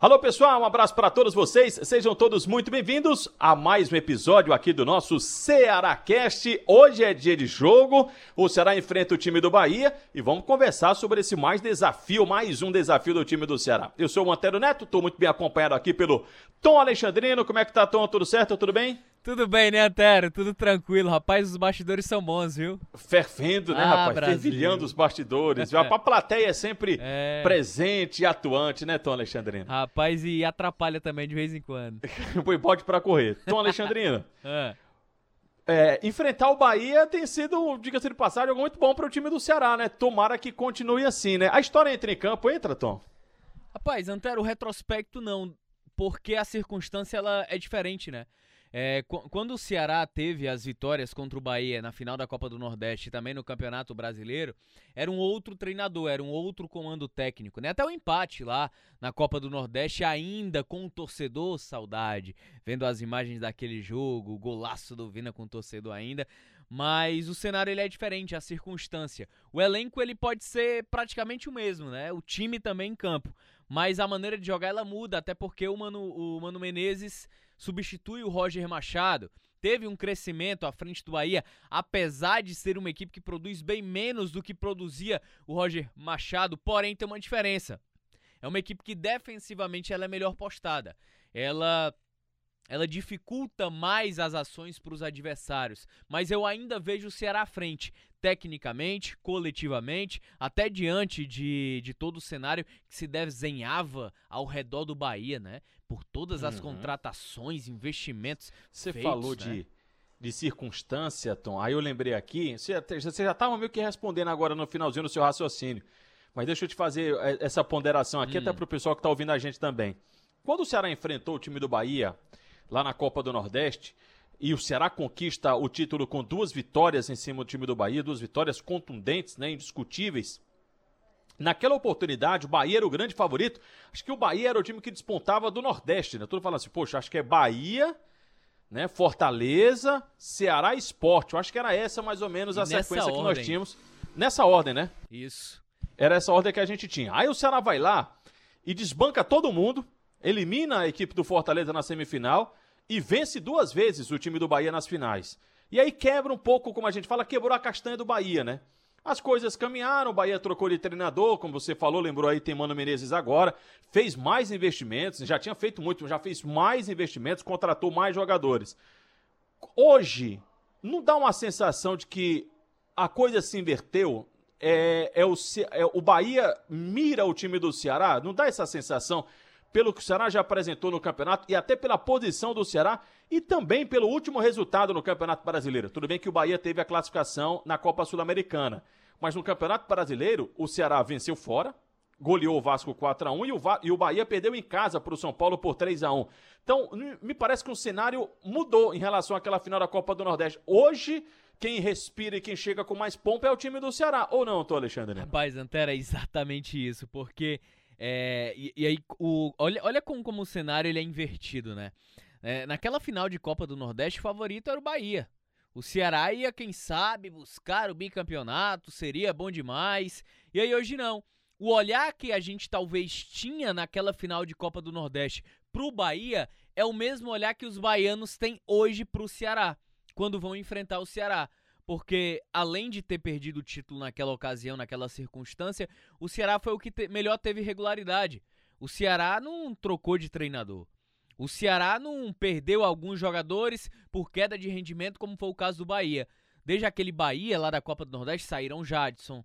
Alô pessoal, um abraço para todos vocês. Sejam todos muito bem-vindos a mais um episódio aqui do nosso Ceará Cast. Hoje é dia de jogo. O Ceará enfrenta o time do Bahia e vamos conversar sobre esse mais desafio, mais um desafio do time do Ceará. Eu sou o Antero Neto, estou muito bem acompanhado aqui pelo Tom Alexandrino. Como é que tá, Tom? Tudo certo? Tudo bem? Tudo bem, né, Antero? Tudo tranquilo. Rapaz, os bastidores são bons, viu? Fervendo, né, ah, rapaz? Brasil. Fervilhando os bastidores. a plateia é sempre é... presente e atuante, né, Tom Alexandrino? Rapaz, e atrapalha também de vez em quando. Põe bote pra correr. Tom Alexandrino. é. É, enfrentar o Bahia tem sido, diga-se de passagem, algo muito bom para o time do Ceará, né? Tomara que continue assim, né? A história entra em campo, entra, Tom? Rapaz, Antero, o retrospecto não, porque a circunstância ela é diferente, né? É, quando o Ceará teve as vitórias contra o Bahia na final da Copa do Nordeste e também no Campeonato Brasileiro, era um outro treinador, era um outro comando técnico. Né? Até o empate lá na Copa do Nordeste, ainda com o torcedor, saudade, vendo as imagens daquele jogo, o golaço do Vina com o torcedor ainda. Mas o cenário ele é diferente, a circunstância. O elenco ele pode ser praticamente o mesmo, né? O time também em campo. Mas a maneira de jogar ela muda, até porque o Mano, o Mano Menezes substitui o Roger Machado. Teve um crescimento à frente do Bahia, apesar de ser uma equipe que produz bem menos do que produzia o Roger Machado, porém tem uma diferença. É uma equipe que defensivamente ela é melhor postada. Ela ela dificulta mais as ações para os adversários, mas eu ainda vejo o Ceará à frente, tecnicamente, coletivamente, até diante de, de todo o cenário que se desenhava ao redor do Bahia, né? Por todas as uhum. contratações, investimentos. Você falou né? de, de circunstância, Tom. Aí eu lembrei aqui, você, você já estava meio que respondendo agora no finalzinho do seu raciocínio. Mas deixa eu te fazer é, essa ponderação aqui, hum. até para o pessoal que está ouvindo a gente também. Quando o Ceará enfrentou o time do Bahia lá na Copa do Nordeste. E o Ceará conquista o título com duas vitórias em cima do time do Bahia, duas vitórias contundentes, né, indiscutíveis. Naquela oportunidade, o Bahia era o grande favorito. Acho que o Bahia era o time que despontava do Nordeste, né? Todo falando assim, poxa, acho que é Bahia, né? Fortaleza, Ceará Esporte. Eu acho que era essa mais ou menos a sequência ordem. que nós tínhamos. Nessa ordem, né? Isso. Era essa ordem que a gente tinha. Aí o Ceará vai lá e desbanca todo mundo, elimina a equipe do Fortaleza na semifinal e vence duas vezes o time do Bahia nas finais. E aí quebra um pouco, como a gente fala, quebrou a castanha do Bahia, né? As coisas caminharam, o Bahia trocou de treinador, como você falou, lembrou aí, tem Mano Menezes agora, fez mais investimentos, já tinha feito muito, já fez mais investimentos, contratou mais jogadores. Hoje, não dá uma sensação de que a coisa se inverteu? É, é, o, é, o Bahia mira o time do Ceará? Não dá essa sensação? Pelo que o Ceará já apresentou no campeonato e até pela posição do Ceará e também pelo último resultado no Campeonato Brasileiro. Tudo bem que o Bahia teve a classificação na Copa Sul-Americana, mas no Campeonato Brasileiro o Ceará venceu fora, goleou o Vasco 4 a 1 e o, e o Bahia perdeu em casa para o São Paulo por 3 a 1 Então, me parece que o cenário mudou em relação àquela final da Copa do Nordeste. Hoje, quem respira e quem chega com mais pompa é o time do Ceará, ou não, Tô Alexandre? Rapaz, Antera, é exatamente isso, porque é, e, e, aí, o, olha, olha como, como o cenário ele é invertido, né? É, naquela final de Copa do Nordeste, o favorito era o Bahia. O Ceará ia, quem sabe, buscar o bicampeonato, seria bom demais. E aí hoje não. O olhar que a gente talvez tinha naquela final de Copa do Nordeste pro Bahia é o mesmo olhar que os baianos têm hoje pro Ceará, quando vão enfrentar o Ceará porque além de ter perdido o título naquela ocasião, naquela circunstância, o Ceará foi o que te melhor teve regularidade. O Ceará não trocou de treinador. O Ceará não perdeu alguns jogadores por queda de rendimento, como foi o caso do Bahia. Desde aquele Bahia lá da Copa do Nordeste saíram Jadson,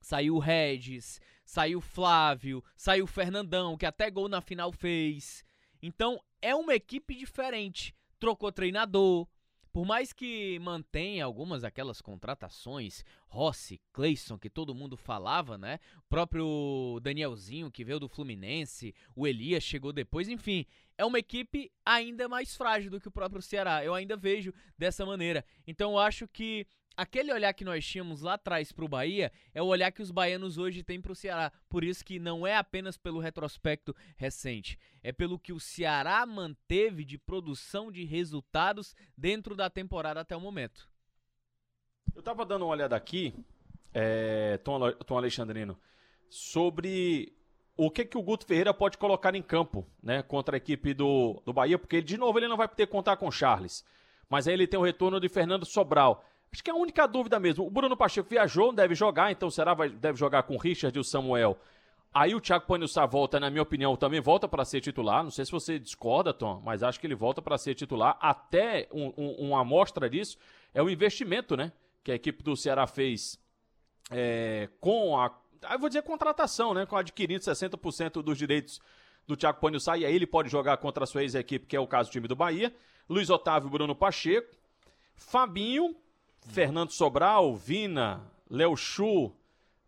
saiu Regis, saiu Flávio, saiu Fernandão, que até gol na final fez. Então é uma equipe diferente. Trocou treinador, por mais que mantenha algumas daquelas contratações, Rossi, Cleison, que todo mundo falava, né? O próprio Danielzinho, que veio do Fluminense, o Elias chegou depois, enfim, é uma equipe ainda mais frágil do que o próprio Ceará. Eu ainda vejo dessa maneira. Então eu acho que aquele olhar que nós tínhamos lá atrás para o Bahia é o olhar que os baianos hoje têm para o Ceará. Por isso que não é apenas pelo retrospecto recente, é pelo que o Ceará manteve de produção de resultados dentro da temporada até o momento. Eu estava dando uma olhada aqui, é, Tom, Tom Alexandrino, sobre o que, que o Guto Ferreira pode colocar em campo né, contra a equipe do, do Bahia, porque de novo ele não vai poder contar com Charles. Mas aí ele tem o retorno de Fernando Sobral. Acho que é a única dúvida mesmo. O Bruno Pacheco viajou, deve jogar, então será vai, deve jogar com o Richard e o Samuel. Aí o Thiago Panhussá volta, na minha opinião, também volta para ser titular. Não sei se você discorda, Tom, mas acho que ele volta para ser titular. Até um, um, uma amostra disso é o investimento, né? Que a equipe do Ceará fez é, com a. Eu vou dizer contratação, né? Com adquirindo 60% dos direitos do Thiago Panhussá. E aí ele pode jogar contra a sua ex-equipe, que é o caso do time do Bahia. Luiz Otávio Bruno Pacheco. Fabinho, Fernando Sobral, Vina, Léo Chu,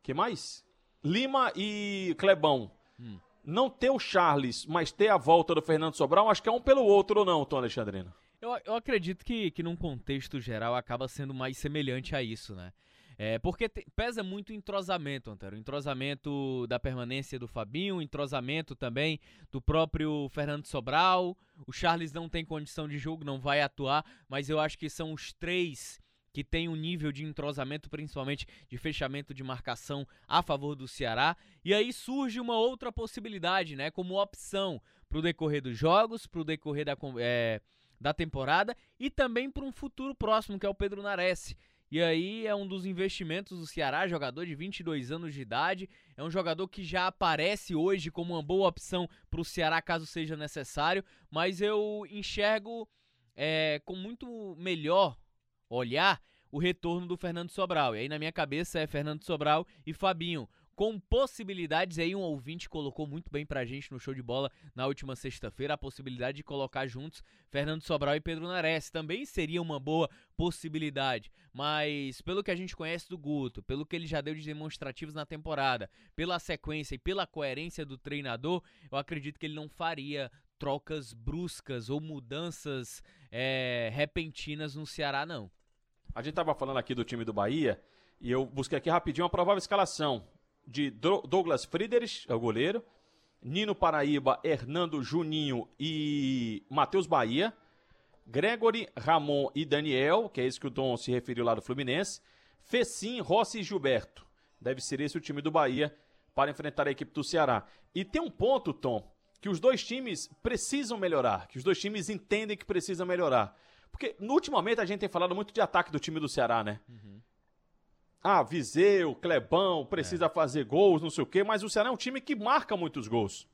que mais? Lima e Clebão. Hum. Não ter o Charles, mas ter a volta do Fernando Sobral, acho que é um pelo outro ou não, Tom Alexandrino? Eu, eu acredito que, que num contexto geral acaba sendo mais semelhante a isso, né? É, porque te, pesa muito o entrosamento, Antero. O entrosamento da permanência do Fabinho, o entrosamento também do próprio Fernando Sobral. O Charles não tem condição de jogo, não vai atuar, mas eu acho que são os três que tem um nível de entrosamento, principalmente de fechamento de marcação a favor do Ceará. E aí surge uma outra possibilidade, né? Como opção para o decorrer dos jogos, para o decorrer da, é, da temporada e também para um futuro próximo, que é o Pedro Nares. E aí é um dos investimentos do Ceará, jogador de 22 anos de idade. É um jogador que já aparece hoje como uma boa opção para o Ceará, caso seja necessário. Mas eu enxergo é, com muito melhor olhar o retorno do Fernando Sobral. E aí na minha cabeça é Fernando Sobral e Fabinho. Com possibilidades, aí um ouvinte colocou muito bem pra gente no show de bola na última sexta-feira a possibilidade de colocar juntos Fernando Sobral e Pedro Nares. Também seria uma boa possibilidade, mas pelo que a gente conhece do Guto, pelo que ele já deu de demonstrativos na temporada, pela sequência e pela coerência do treinador, eu acredito que ele não faria trocas bruscas ou mudanças é, repentinas no Ceará, não. A gente estava falando aqui do time do Bahia e eu busquei aqui rapidinho uma provável escalação de Douglas Friedrich, é o goleiro, Nino Paraíba, Hernando Juninho e Matheus Bahia, Gregory, Ramon e Daniel, que é esse que o Dom se referiu lá do Fluminense, Fecim, Rossi e Gilberto. Deve ser esse o time do Bahia para enfrentar a equipe do Ceará. E tem um ponto, Tom, que os dois times precisam melhorar, que os dois times entendem que precisam melhorar. Porque, ultimamente, a gente tem falado muito de ataque do time do Ceará, né? Uhum. Ah, Viseu, Clebão, precisa é. fazer gols, não sei o quê, mas o Ceará é um time que marca muitos gols.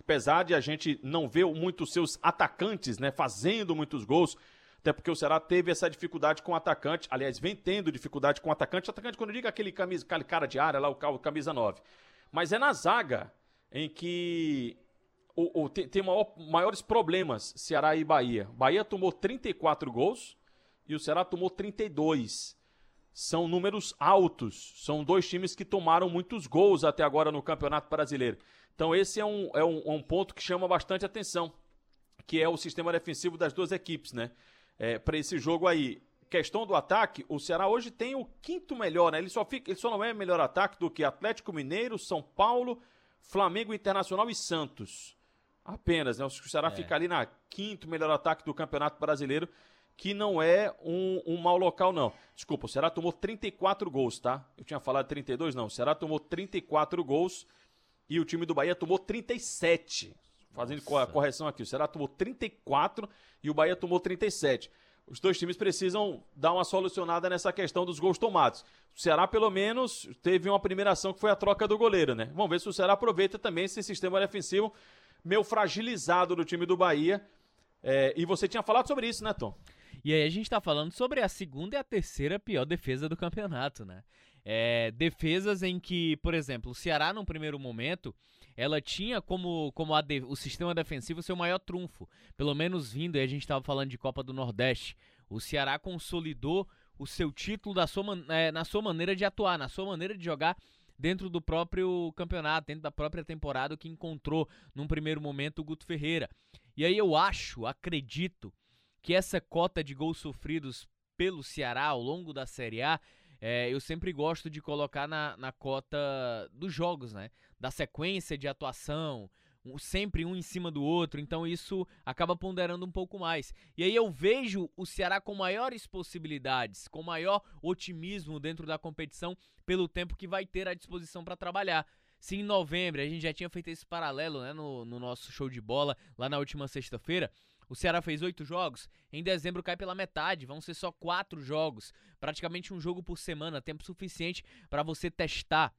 Apesar de a gente não ver muitos seus atacantes, né, fazendo muitos gols, até porque o Ceará teve essa dificuldade com o atacante, aliás, vem tendo dificuldade com o atacante. Atacante, quando eu digo aquele, camisa, aquele cara de área lá, o camisa 9. Mas é na zaga em que o, o, tem, tem maior, maiores problemas Ceará e Bahia. Bahia tomou 34 gols e o Ceará tomou 32. São números altos. São dois times que tomaram muitos gols até agora no Campeonato Brasileiro. Então esse é um, é um, um ponto que chama bastante atenção, que é o sistema defensivo das duas equipes, né? É, Para esse jogo aí. Questão do ataque, o Ceará hoje tem o quinto melhor, né? Ele só, fica, ele só não é melhor ataque do que Atlético Mineiro, São Paulo, Flamengo Internacional e Santos. Apenas, né? O Ceará é. fica ali na quinto melhor ataque do Campeonato Brasileiro, que não é um, um mau local, não. Desculpa, o Ceará tomou 34 gols, tá? Eu tinha falado 32, não. O Ceará tomou 34 gols e o time do Bahia tomou 37. Fazendo Nossa. a correção aqui. O Ceará tomou 34 e o Bahia tomou 37. Os dois times precisam dar uma solucionada nessa questão dos gols tomados. O Ceará, pelo menos, teve uma primeira ação que foi a troca do goleiro, né? Vamos ver se o Ceará aproveita também esse sistema defensivo meio fragilizado do time do Bahia. É, e você tinha falado sobre isso, né, Tom? E aí a gente tá falando sobre a segunda e a terceira pior defesa do campeonato, né? É, defesas em que, por exemplo, o Ceará, num primeiro momento, ela tinha como, como de, o sistema defensivo seu maior trunfo. Pelo menos vindo, e a gente estava falando de Copa do Nordeste. O Ceará consolidou o seu título da sua, é, na sua maneira de atuar, na sua maneira de jogar dentro do próprio campeonato, dentro da própria temporada que encontrou num primeiro momento o Guto Ferreira. E aí eu acho, acredito, que essa cota de gols sofridos pelo Ceará ao longo da Série A, é, eu sempre gosto de colocar na, na cota dos jogos, né? Da sequência de atuação, sempre um em cima do outro, então isso acaba ponderando um pouco mais. E aí eu vejo o Ceará com maiores possibilidades, com maior otimismo dentro da competição, pelo tempo que vai ter à disposição para trabalhar. Se em novembro a gente já tinha feito esse paralelo né, no, no nosso show de bola lá na última sexta-feira, o Ceará fez oito jogos, em dezembro cai pela metade, vão ser só quatro jogos, praticamente um jogo por semana, tempo suficiente para você testar,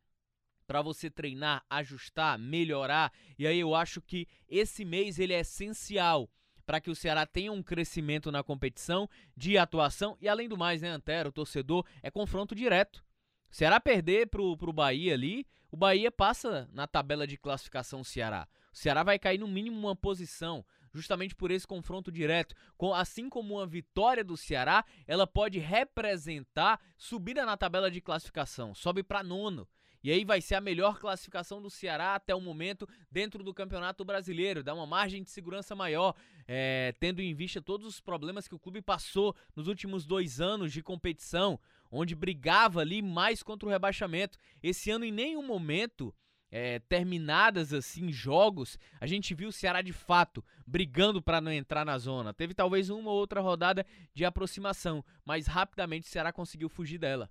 para você treinar, ajustar, melhorar. E aí eu acho que esse mês ele é essencial para que o Ceará tenha um crescimento na competição de atuação e além do mais, né, Antero, torcedor é confronto direto. O Ceará perder pro, pro Bahia ali, o Bahia passa na tabela de classificação Ceará. O Ceará vai cair no mínimo uma posição justamente por esse confronto direto. Assim como uma vitória do Ceará, ela pode representar subida na tabela de classificação, sobe para nono. E aí vai ser a melhor classificação do Ceará até o momento dentro do Campeonato Brasileiro. Dá uma margem de segurança maior, é, tendo em vista todos os problemas que o clube passou nos últimos dois anos de competição, onde brigava ali mais contra o rebaixamento. Esse ano, em nenhum momento, é, terminadas assim jogos, a gente viu o Ceará de fato brigando para não entrar na zona. Teve talvez uma ou outra rodada de aproximação, mas rapidamente o Ceará conseguiu fugir dela.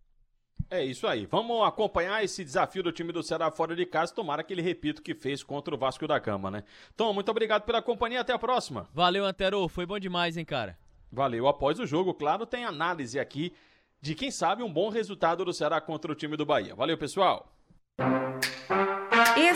É isso aí. Vamos acompanhar esse desafio do time do Ceará fora de casa. Tomara que ele repita o que fez contra o Vasco da Gama, né? Então, muito obrigado pela companhia. Até a próxima. Valeu, Antero. Foi bom demais, hein, cara? Valeu. Após o jogo, claro, tem análise aqui de quem sabe um bom resultado do Ceará contra o time do Bahia. Valeu, pessoal.